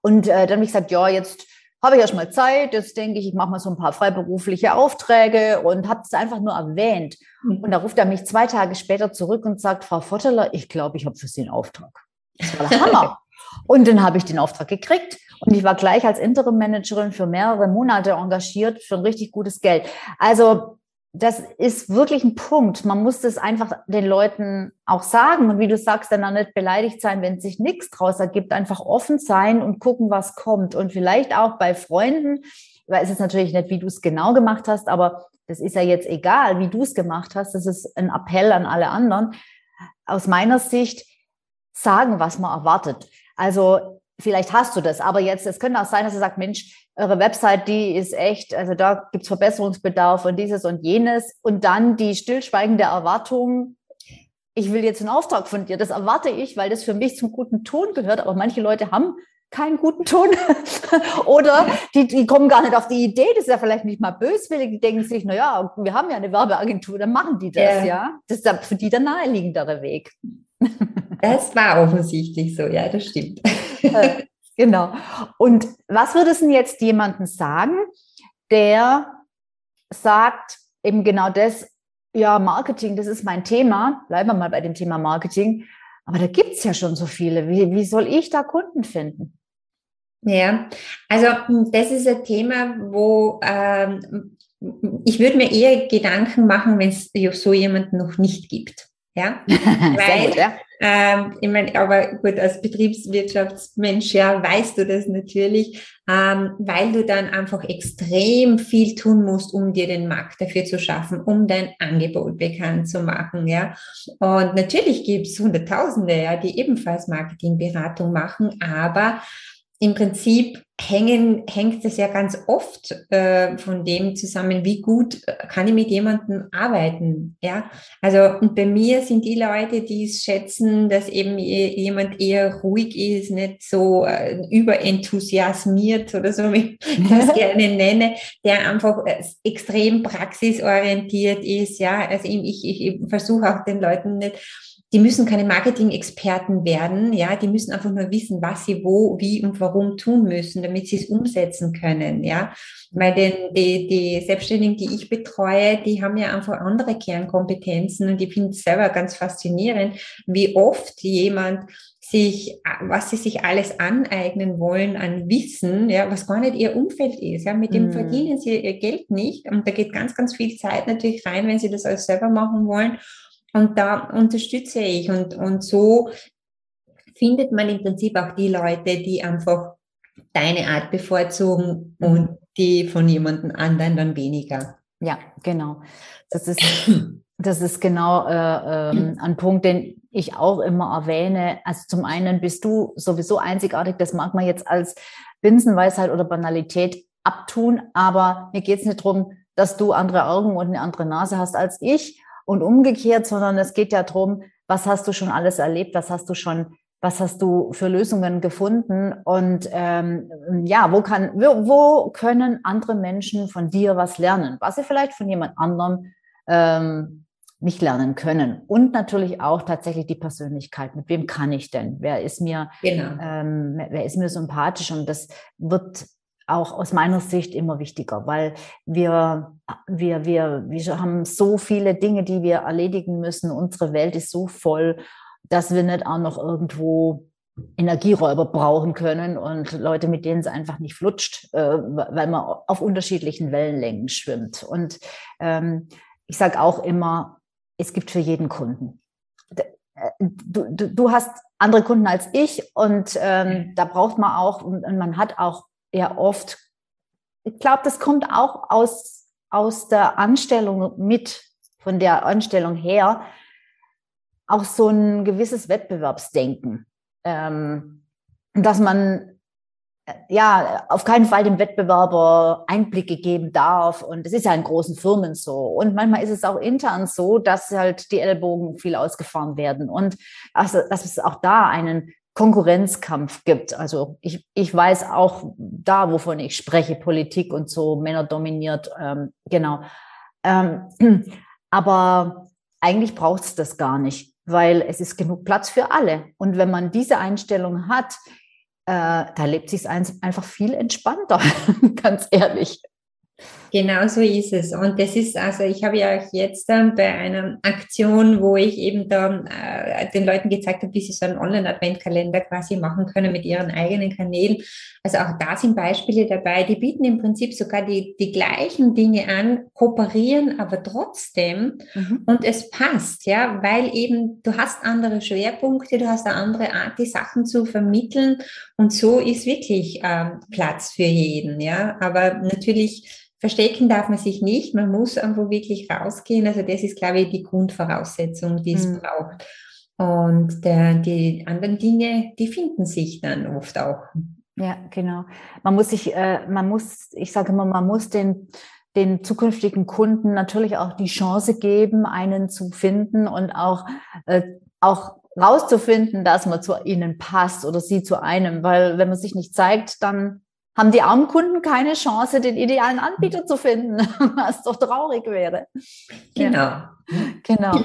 Und äh, dann habe ich gesagt, ja, jetzt habe ich erst mal Zeit, jetzt denke ich, ich mache mal so ein paar freiberufliche Aufträge und habe es einfach nur erwähnt. Mhm. Und da ruft er mich zwei Tage später zurück und sagt, Frau Votteler, ich glaube, ich habe für Sie einen Auftrag. Das war der Hammer. und dann habe ich den Auftrag gekriegt und ich war gleich als Interim-Managerin für mehrere Monate engagiert für ein richtig gutes Geld. Also das ist wirklich ein Punkt. Man muss das einfach den Leuten auch sagen. Und wie du sagst, dann auch nicht beleidigt sein, wenn sich nichts draus ergibt. Einfach offen sein und gucken, was kommt. Und vielleicht auch bei Freunden, weil es ist natürlich nicht, wie du es genau gemacht hast, aber das ist ja jetzt egal, wie du es gemacht hast. Das ist ein Appell an alle anderen. Aus meiner Sicht sagen, was man erwartet. Also vielleicht hast du das, aber jetzt, es könnte auch sein, dass du sagst, Mensch, eure Website, die ist echt, also da gibt's Verbesserungsbedarf und dieses und jenes. Und dann die stillschweigende Erwartung, ich will jetzt einen Auftrag von dir. Das erwarte ich, weil das für mich zum guten Ton gehört. Aber manche Leute haben keinen guten Ton oder die, die kommen gar nicht auf die Idee, das ist ja vielleicht nicht mal böswillig, die denken sich, na ja, wir haben ja eine Werbeagentur, dann machen die das, ja. ja? Das ist für die der naheliegendere Weg. Das war offensichtlich so, ja, das stimmt. Genau. Und was würdest du jetzt jemandem sagen, der sagt eben genau das, ja, Marketing, das ist mein Thema, bleiben wir mal bei dem Thema Marketing, aber da gibt es ja schon so viele. Wie, wie soll ich da Kunden finden? Ja, also hm, das ist ein Thema, wo ähm, ich würde mir eher Gedanken machen, wenn es so jemanden noch nicht gibt. Ja, weil, gut, ja. Ähm, ich meine, aber gut, als Betriebswirtschaftsmensch, ja, weißt du das natürlich, ähm, weil du dann einfach extrem viel tun musst, um dir den Markt dafür zu schaffen, um dein Angebot bekannt zu machen, ja. Und natürlich gibt es Hunderttausende, ja, die ebenfalls Marketingberatung machen, aber im Prinzip hängen, hängt es ja ganz oft äh, von dem zusammen, wie gut äh, kann ich mit jemandem arbeiten. Ja, also und bei mir sind die Leute, die es schätzen, dass eben jemand eher ruhig ist, nicht so äh, überenthusiasmiert oder so, wie ich das gerne nenne, der einfach äh, extrem praxisorientiert ist. Ja, also ich, ich, ich versuche auch den Leuten nicht die müssen keine Marketing-Experten werden, ja, die müssen einfach nur wissen, was sie wo, wie und warum tun müssen, damit sie es umsetzen können, ja. Weil denn die, die Selbstständigen, die ich betreue, die haben ja einfach andere Kernkompetenzen und ich finde es selber ganz faszinierend, wie oft jemand sich, was sie sich alles aneignen wollen an Wissen, ja, was gar nicht ihr Umfeld ist, ja, mit dem mm. verdienen sie ihr Geld nicht und da geht ganz, ganz viel Zeit natürlich rein, wenn sie das alles selber machen wollen und da unterstütze ich und, und so findet man im Prinzip auch die Leute, die einfach deine Art bevorzugen und die von jemandem anderen dann weniger. Ja, genau. Das ist, das ist genau äh, äh, ein Punkt, den ich auch immer erwähne. Also zum einen bist du sowieso einzigartig, das mag man jetzt als Binsenweisheit oder Banalität abtun, aber mir geht es nicht darum, dass du andere Augen und eine andere Nase hast als ich und umgekehrt, sondern es geht ja darum, was hast du schon alles erlebt, was hast du schon, was hast du für Lösungen gefunden und ähm, ja, wo kann, wo, wo können andere Menschen von dir was lernen, was sie vielleicht von jemand anderem ähm, nicht lernen können. Und natürlich auch tatsächlich die Persönlichkeit. Mit wem kann ich denn? Wer ist mir, genau. ähm, wer ist mir sympathisch? Und das wird auch aus meiner Sicht immer wichtiger, weil wir, wir, wir, wir haben so viele Dinge, die wir erledigen müssen. Unsere Welt ist so voll, dass wir nicht auch noch irgendwo Energieräuber brauchen können und Leute, mit denen es einfach nicht flutscht, äh, weil man auf unterschiedlichen Wellenlängen schwimmt. Und ähm, ich sage auch immer, es gibt für jeden Kunden. Äh, du, du, du hast andere Kunden als ich und ähm, da braucht man auch, und man hat auch ja oft, ich glaube, das kommt auch aus, aus der Anstellung mit, von der Anstellung her, auch so ein gewisses Wettbewerbsdenken, ähm, dass man äh, ja, auf keinen Fall dem Wettbewerber Einblicke geben darf. Und es ist ja in großen Firmen so. Und manchmal ist es auch intern so, dass halt die Ellbogen viel ausgefahren werden. Und also, dass es auch da einen Konkurrenzkampf gibt. Also ich, ich weiß auch da, wovon ich spreche, Politik und so, Männer dominiert, ähm, genau. Ähm, aber eigentlich braucht es das gar nicht, weil es ist genug Platz für alle. Und wenn man diese Einstellung hat, äh, da lebt sich einfach viel entspannter, ganz ehrlich. Genau so ist es. Und das ist, also ich habe ja auch jetzt ähm, bei einer Aktion, wo ich eben da äh, den Leuten gezeigt habe, wie sie so einen Online-Adventkalender quasi machen können mit ihren eigenen Kanälen. Also auch da sind Beispiele dabei, die bieten im Prinzip sogar die, die gleichen Dinge an, kooperieren aber trotzdem mhm. und es passt, ja, weil eben du hast andere Schwerpunkte, du hast eine andere Art, die Sachen zu vermitteln und so ist wirklich äh, Platz für jeden, ja. Aber natürlich verstecken darf man sich nicht, man muss einfach wirklich rausgehen. Also das ist, glaube ich, die Grundvoraussetzung, die es mhm. braucht. Und der, die anderen Dinge, die finden sich dann oft auch. Ja, genau. Man muss sich, äh, man muss, ich sage immer, man muss den, den zukünftigen Kunden natürlich auch die Chance geben, einen zu finden und auch, äh, auch rauszufinden, dass man zu ihnen passt oder sie zu einem, weil wenn man sich nicht zeigt, dann haben die armen Kunden keine Chance, den idealen Anbieter zu finden, was doch traurig wäre. Genau. Ja. Genau.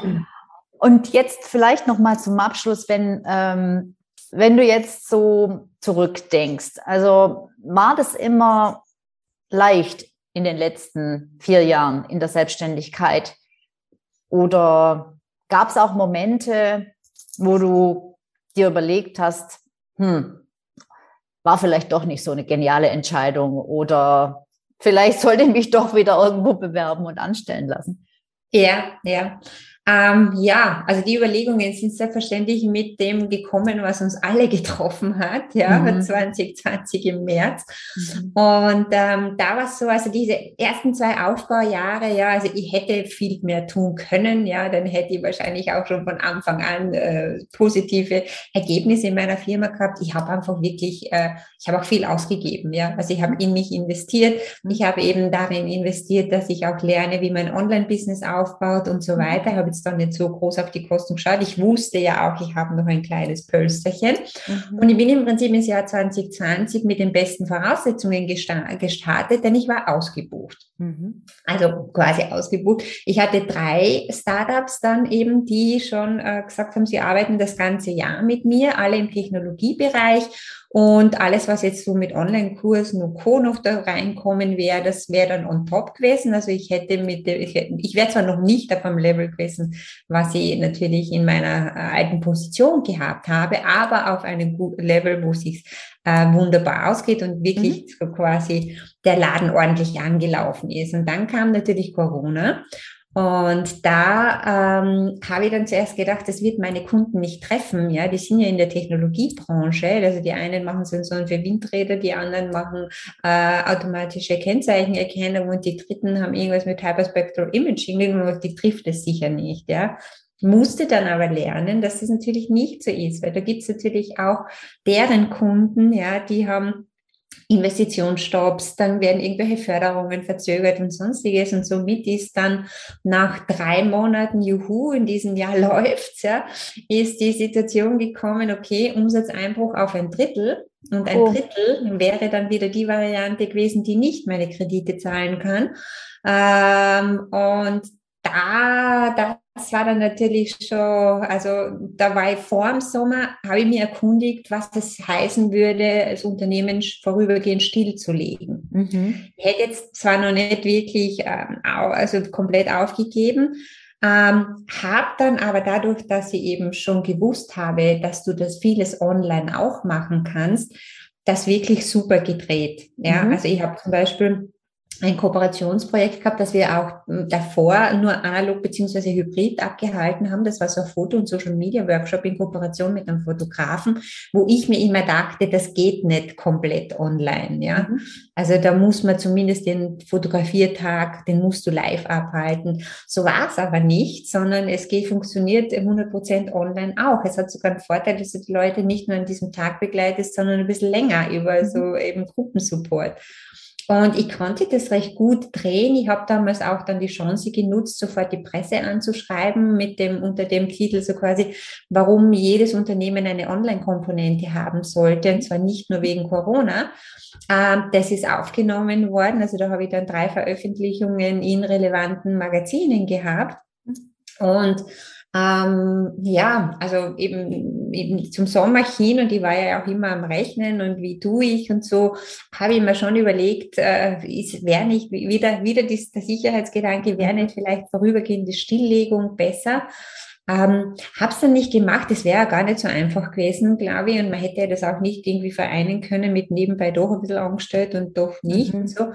Und jetzt vielleicht noch mal zum Abschluss, wenn ähm, wenn du jetzt so zurückdenkst, also war das immer leicht in den letzten vier Jahren in der Selbstständigkeit oder gab es auch Momente, wo du dir überlegt hast, hm, war vielleicht doch nicht so eine geniale Entscheidung oder vielleicht sollte ich mich doch wieder irgendwo bewerben und anstellen lassen. Ja, ja. Ähm, ja, also die Überlegungen sind selbstverständlich mit dem gekommen, was uns alle getroffen hat, ja, mhm. 2020 im März. Mhm. Und ähm, da war es so, also diese ersten zwei Aufbaujahre, ja, also ich hätte viel mehr tun können, ja, dann hätte ich wahrscheinlich auch schon von Anfang an äh, positive Ergebnisse in meiner Firma gehabt. Ich habe einfach wirklich, äh, ich habe auch viel ausgegeben, ja, also ich habe in mich investiert. Ich habe eben darin investiert, dass ich auch lerne, wie man Online-Business aufbaut und so mhm. weiter. Ich habe jetzt dann nicht so groß auf die Kosten geschaut. Ich wusste ja auch, ich habe noch ein kleines Pölsterchen. Mhm. Und ich bin im Prinzip ins Jahr 2020 mit den besten Voraussetzungen gestartet, denn ich war ausgebucht. Mhm. Also quasi ausgebucht. Ich hatte drei Startups dann eben, die schon äh, gesagt haben, sie arbeiten das ganze Jahr mit mir, alle im Technologiebereich. Und alles, was jetzt so mit Online-Kursen und Co. noch da reinkommen wäre, das wäre dann on top gewesen. Also ich hätte mit ich, ich wäre zwar noch nicht auf dem Level gewesen, was ich natürlich in meiner äh, alten Position gehabt habe, aber auf einem Level, wo es sich äh, wunderbar ausgeht und wirklich mhm. quasi der Laden ordentlich angelaufen ist. Und dann kam natürlich Corona. Und da ähm, habe ich dann zuerst gedacht, das wird meine Kunden nicht treffen. Ja, die sind ja in der Technologiebranche. Also die einen machen Sensoren für Windräder, die anderen machen äh, automatische Kennzeichenerkennung und die dritten haben irgendwas mit Hyperspectral Imaging. Die trifft es sicher nicht. Ja, musste dann aber lernen, dass das natürlich nicht so ist, weil da gibt es natürlich auch deren Kunden, ja, die haben Investitionsstopps, dann werden irgendwelche Förderungen verzögert und sonstiges. Und somit ist dann nach drei Monaten, juhu, in diesem Jahr läuft's, ja, ist die Situation gekommen, okay, Umsatzeinbruch auf ein Drittel. Und ein oh. Drittel wäre dann wieder die Variante gewesen, die nicht meine Kredite zahlen kann. Ähm, und da, das war dann natürlich schon, also da war ich vor dem Sommer, habe ich mir erkundigt, was das heißen würde, das Unternehmen vorübergehend stillzulegen. Mhm. Ich hätte jetzt zwar noch nicht wirklich, ähm, also komplett aufgegeben, ähm, habe dann aber dadurch, dass ich eben schon gewusst habe, dass du das vieles online auch machen kannst, das wirklich super gedreht. Ja, mhm. also ich habe zum Beispiel ein Kooperationsprojekt gehabt, das wir auch hm, davor nur analog beziehungsweise hybrid abgehalten haben. Das war so ein Foto- und Social-Media-Workshop in Kooperation mit einem Fotografen, wo ich mir immer dachte, das geht nicht komplett online. Ja, mhm. also da muss man zumindest den Fotografiertag, den musst du live abhalten. So war es aber nicht, sondern es geht, funktioniert 100 Prozent online auch. Es hat sogar einen Vorteil, dass du die Leute nicht nur an diesem Tag begleitest, sondern ein bisschen länger über mhm. so eben Gruppensupport. Und ich konnte das recht gut drehen. Ich habe damals auch dann die Chance genutzt, sofort die Presse anzuschreiben mit dem, unter dem Titel so quasi, warum jedes Unternehmen eine Online-Komponente haben sollte. Und zwar nicht nur wegen Corona. Ähm, das ist aufgenommen worden. Also da habe ich dann drei Veröffentlichungen in relevanten Magazinen gehabt. Und ähm, ja, also eben, eben zum Sommer hin und ich war ja auch immer am Rechnen und wie tue ich und so, habe ich mir schon überlegt, äh, wäre nicht wieder, wieder die, der Sicherheitsgedanke, wäre nicht vielleicht vorübergehende Stilllegung besser. Ähm, hab's dann nicht gemacht, das wäre gar nicht so einfach gewesen, glaube ich, und man hätte das auch nicht irgendwie vereinen können mit nebenbei doch ein bisschen angestellt und doch nicht mhm. und so.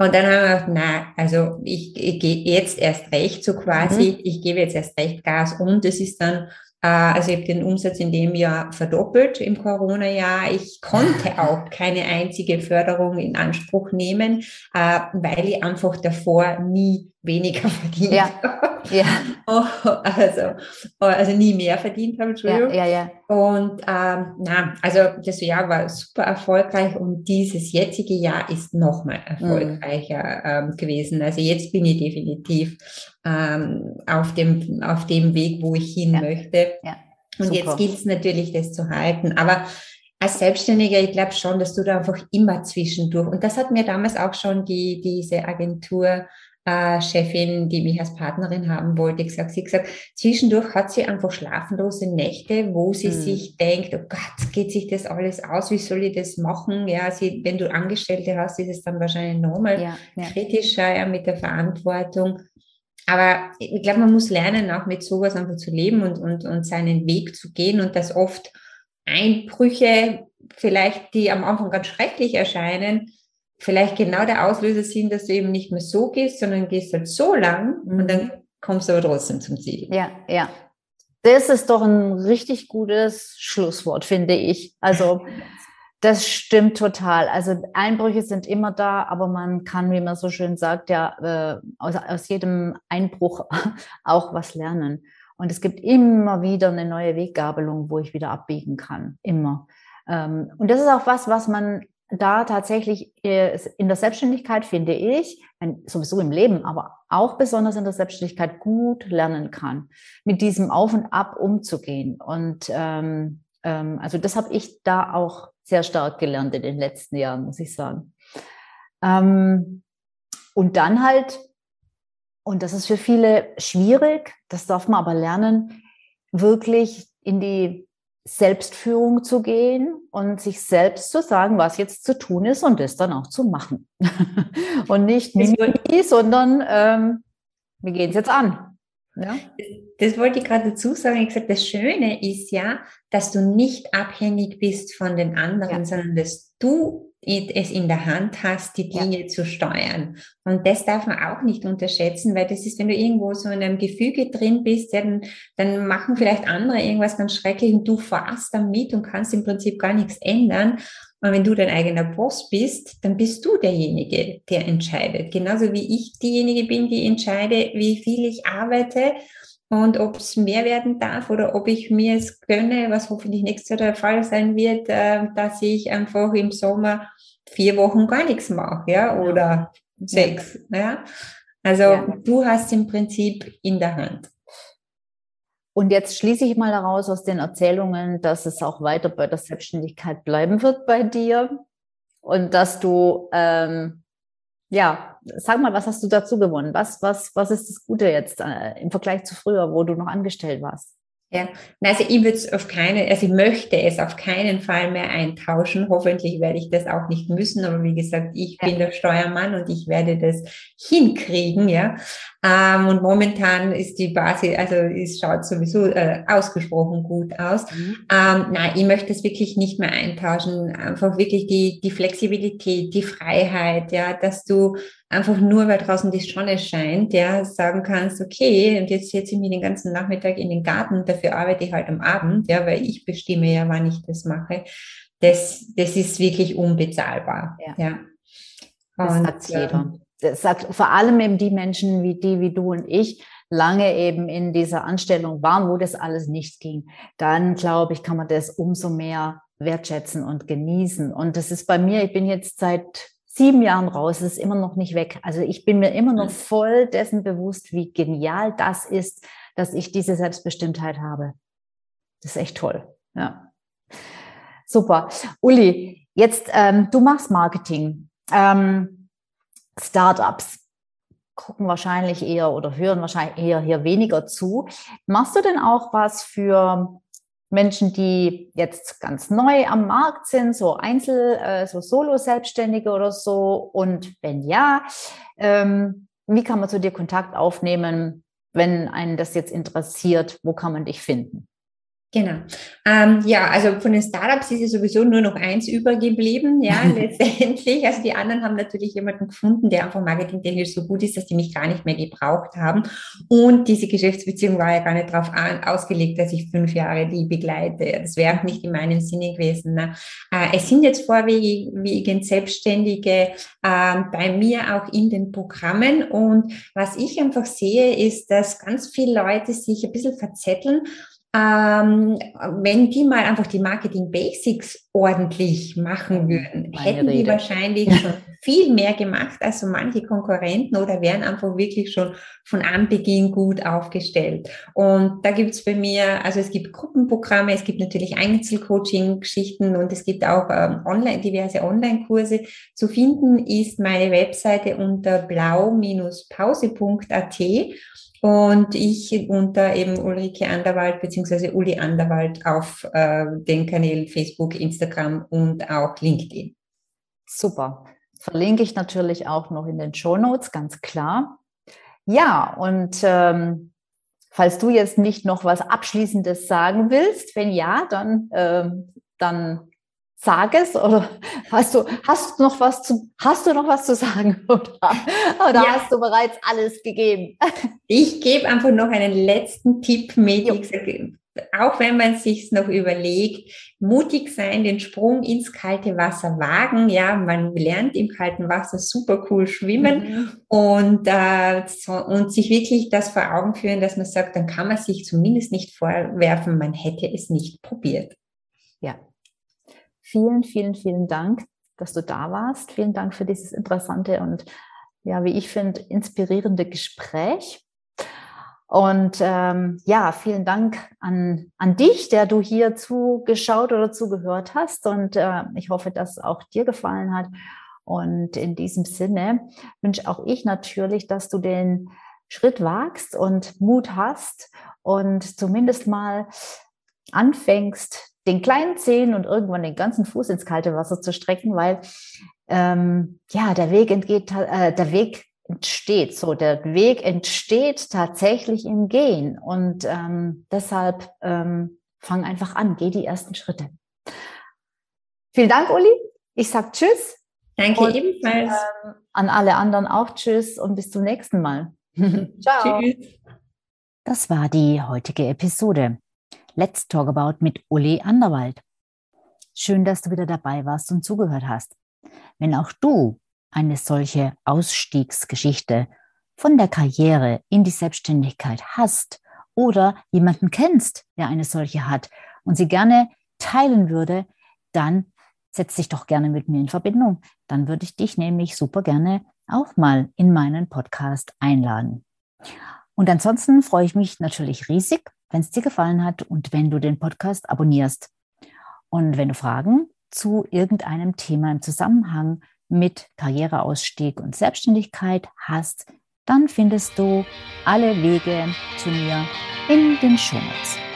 Und dann haben wir gedacht, na, also ich, ich gehe jetzt erst recht, so quasi, mhm. ich gebe jetzt erst recht Gas und es ist dann also ich habe den Umsatz in dem Jahr verdoppelt im Corona-Jahr. Ich konnte auch keine einzige Förderung in Anspruch nehmen, äh, weil ich einfach davor nie weniger verdient ja. habe. Ja. Oh, also, oh, also nie mehr verdient habe, Entschuldigung. Ja, ja, ja. Und ähm, na, also das Jahr war super erfolgreich und dieses jetzige Jahr ist nochmal erfolgreicher mhm. ähm, gewesen. Also jetzt bin ich definitiv ähm, auf, dem, auf dem Weg, wo ich hin ja. möchte. Ja. Und super. jetzt gilt es natürlich, das zu halten. Aber als Selbstständiger, ich glaube schon, dass du da einfach immer zwischendurch, und das hat mir damals auch schon die, diese Agentur äh, Chefin, die mich als Partnerin haben wollte, gesagt, sie gesagt, zwischendurch hat sie einfach schlaflose Nächte, wo sie mhm. sich denkt, oh Gott, geht sich das alles aus, wie soll ich das machen? Ja, sie, wenn du Angestellte hast, ist es dann wahrscheinlich nochmal ja, ja. kritischer ja, mit der Verantwortung. Aber ich glaube, man muss lernen, auch mit sowas einfach zu leben und, und, und seinen Weg zu gehen und dass oft Einbrüche vielleicht, die am Anfang ganz schrecklich erscheinen, vielleicht genau der Auslöser sind, dass du eben nicht mehr so gehst, sondern gehst halt so lang mhm. und dann kommst du aber trotzdem zum Ziel. Ja, ja. Das ist doch ein richtig gutes Schlusswort, finde ich. Also das stimmt total. Also Einbrüche sind immer da, aber man kann, wie man so schön sagt, ja äh, aus, aus jedem Einbruch auch was lernen. Und es gibt immer wieder eine neue Weggabelung, wo ich wieder abbiegen kann. Immer. Ähm, und das ist auch was, was man da tatsächlich äh, in der Selbstständigkeit, finde ich, sowieso im Leben, aber auch besonders in der Selbstständigkeit gut lernen kann, mit diesem Auf und Ab umzugehen. Und ähm, ähm, also das habe ich da auch sehr stark gelernt in den letzten Jahren, muss ich sagen. Ähm, und dann halt, und das ist für viele schwierig, das darf man aber lernen, wirklich in die Selbstführung zu gehen und sich selbst zu sagen, was jetzt zu tun ist und das dann auch zu machen. und nicht Mimimi, sondern ähm, wir gehen es jetzt an. Ja? Das wollte ich gerade dazu sagen. Ich gesagt, das Schöne ist ja, dass du nicht abhängig bist von den anderen, ja. sondern dass du es in der Hand hast, die Dinge ja. zu steuern. Und das darf man auch nicht unterschätzen, weil das ist, wenn du irgendwo so in einem Gefüge drin bist, ja, dann, dann machen vielleicht andere irgendwas ganz schrecklich und du fahrst damit und kannst im Prinzip gar nichts ändern. Und wenn du dein eigener Boss bist, dann bist du derjenige, der entscheidet. Genauso wie ich diejenige bin, die entscheide, wie viel ich arbeite und ob es mehr werden darf oder ob ich mir es gönne, was hoffentlich nächstes Jahr der Fall sein wird, äh, dass ich einfach im Sommer vier Wochen gar nichts mache, ja, oder sechs, ja. Also ja. du hast im Prinzip in der Hand. Und jetzt schließe ich mal daraus aus den Erzählungen, dass es auch weiter bei der Selbstständigkeit bleiben wird bei dir und dass du ähm, ja, sag mal, was hast du dazu gewonnen? Was, was, was ist das Gute jetzt äh, im Vergleich zu früher, wo du noch angestellt warst? Ja, also ich würde es auf keine, also ich möchte es auf keinen Fall mehr eintauschen. Hoffentlich werde ich das auch nicht müssen, aber wie gesagt, ich ja. bin der Steuermann und ich werde das hinkriegen, ja. Ähm, und momentan ist die Basis, also es schaut sowieso äh, ausgesprochen gut aus. Mhm. Ähm, nein, ich möchte es wirklich nicht mehr eintauschen. Einfach wirklich die, die Flexibilität, die Freiheit, ja, dass du einfach nur, weil draußen die Sonne scheint, ja, sagen kannst, okay, und jetzt setze ich mich den ganzen Nachmittag in den Garten, dafür arbeite ich halt am Abend, ja, weil ich bestimme ja, wann ich das mache. Das, das ist wirklich unbezahlbar. Ja. ja. Das und, sagt jeder. Das sagt vor allem eben die Menschen wie die, wie du und ich, lange eben in dieser Anstellung waren, wo das alles nicht ging. Dann, glaube ich, kann man das umso mehr wertschätzen und genießen. Und das ist bei mir, ich bin jetzt seit sieben Jahren raus, es ist immer noch nicht weg. Also ich bin mir immer noch mhm. voll dessen bewusst, wie genial das ist, dass ich diese Selbstbestimmtheit habe. Das ist echt toll. Ja. Super. Uli, jetzt, ähm, du machst Marketing. Ähm, Startups gucken wahrscheinlich eher oder hören wahrscheinlich eher hier weniger zu. Machst du denn auch was für Menschen, die jetzt ganz neu am Markt sind, so Einzel-, äh, so Solo-Selbstständige oder so? Und wenn ja, ähm, wie kann man zu dir Kontakt aufnehmen, wenn einen das jetzt interessiert? Wo kann man dich finden? Genau. Ähm, ja, also von den Startups ist ja sowieso nur noch eins übergeblieben, ja, letztendlich. Also die anderen haben natürlich jemanden gefunden, der einfach marketingtechnisch so gut ist, dass die mich gar nicht mehr gebraucht haben. Und diese Geschäftsbeziehung war ja gar nicht darauf ausgelegt, dass ich fünf Jahre die begleite. Das wäre auch nicht in meinem Sinne gewesen. Ne? Äh, es sind jetzt vorwiegend Selbstständige äh, bei mir auch in den Programmen. Und was ich einfach sehe, ist, dass ganz viele Leute sich ein bisschen verzetteln ähm, wenn die mal einfach die Marketing Basics ordentlich machen würden, Meine hätten Rede. die wahrscheinlich schon viel mehr gemacht als so manche Konkurrenten oder wären einfach wirklich schon von Anbeginn gut aufgestellt. Und da gibt's bei mir, also es gibt Gruppenprogramme, es gibt natürlich Einzelcoaching-Geschichten und es gibt auch ähm, online, diverse Online-Kurse. Zu finden ist meine Webseite unter blau-pause.at und ich unter eben Ulrike Anderwald beziehungsweise Uli Anderwald auf äh, den Kanälen Facebook, Instagram und auch LinkedIn. Super. Verlinke ich natürlich auch noch in den Show Notes, ganz klar. Ja, und ähm, falls du jetzt nicht noch was Abschließendes sagen willst, wenn ja, dann, ähm, dann sag es oder hast du, hast du noch was zu, hast du noch was zu sagen oder, oder ja. hast du bereits alles gegeben? Ich gebe einfach noch einen letzten Tipp mit. Auch wenn man sich noch überlegt, mutig sein, den Sprung ins kalte Wasser wagen. Ja, man lernt im kalten Wasser super cool schwimmen mhm. und, äh, so, und sich wirklich das vor Augen führen, dass man sagt, dann kann man sich zumindest nicht vorwerfen, man hätte es nicht probiert. Ja, Vielen, vielen, vielen Dank, dass du da warst. Vielen Dank für dieses interessante und, ja, wie ich finde, inspirierende Gespräch. Und ähm, ja, vielen Dank an, an dich, der du hier zugeschaut oder zugehört hast. Und äh, ich hoffe, dass auch dir gefallen hat. Und in diesem Sinne wünsche auch ich natürlich, dass du den Schritt wagst und Mut hast und zumindest mal anfängst, den kleinen Zehen und irgendwann den ganzen Fuß ins kalte Wasser zu strecken, weil ähm, ja der Weg entgeht, äh, der Weg entsteht so, der Weg entsteht tatsächlich im Gehen und ähm, deshalb ähm, fang einfach an, geh die ersten Schritte. Vielen Dank, Uli. Ich sage Tschüss. Danke und, ebenfalls. Ähm, an alle anderen auch Tschüss und bis zum nächsten Mal. Ciao. Tschüss. Das war die heutige Episode. Let's Talk About mit Uli Anderwald. Schön, dass du wieder dabei warst und zugehört hast. Wenn auch du eine solche Ausstiegsgeschichte von der Karriere in die Selbstständigkeit hast oder jemanden kennst, der eine solche hat und sie gerne teilen würde, dann setz dich doch gerne mit mir in Verbindung. Dann würde ich dich nämlich super gerne auch mal in meinen Podcast einladen. Und ansonsten freue ich mich natürlich riesig, wenn es dir gefallen hat und wenn du den Podcast abonnierst. Und wenn du Fragen zu irgendeinem Thema im Zusammenhang mit Karriereausstieg und Selbstständigkeit hast, dann findest du alle Wege zu mir in den Shownotes.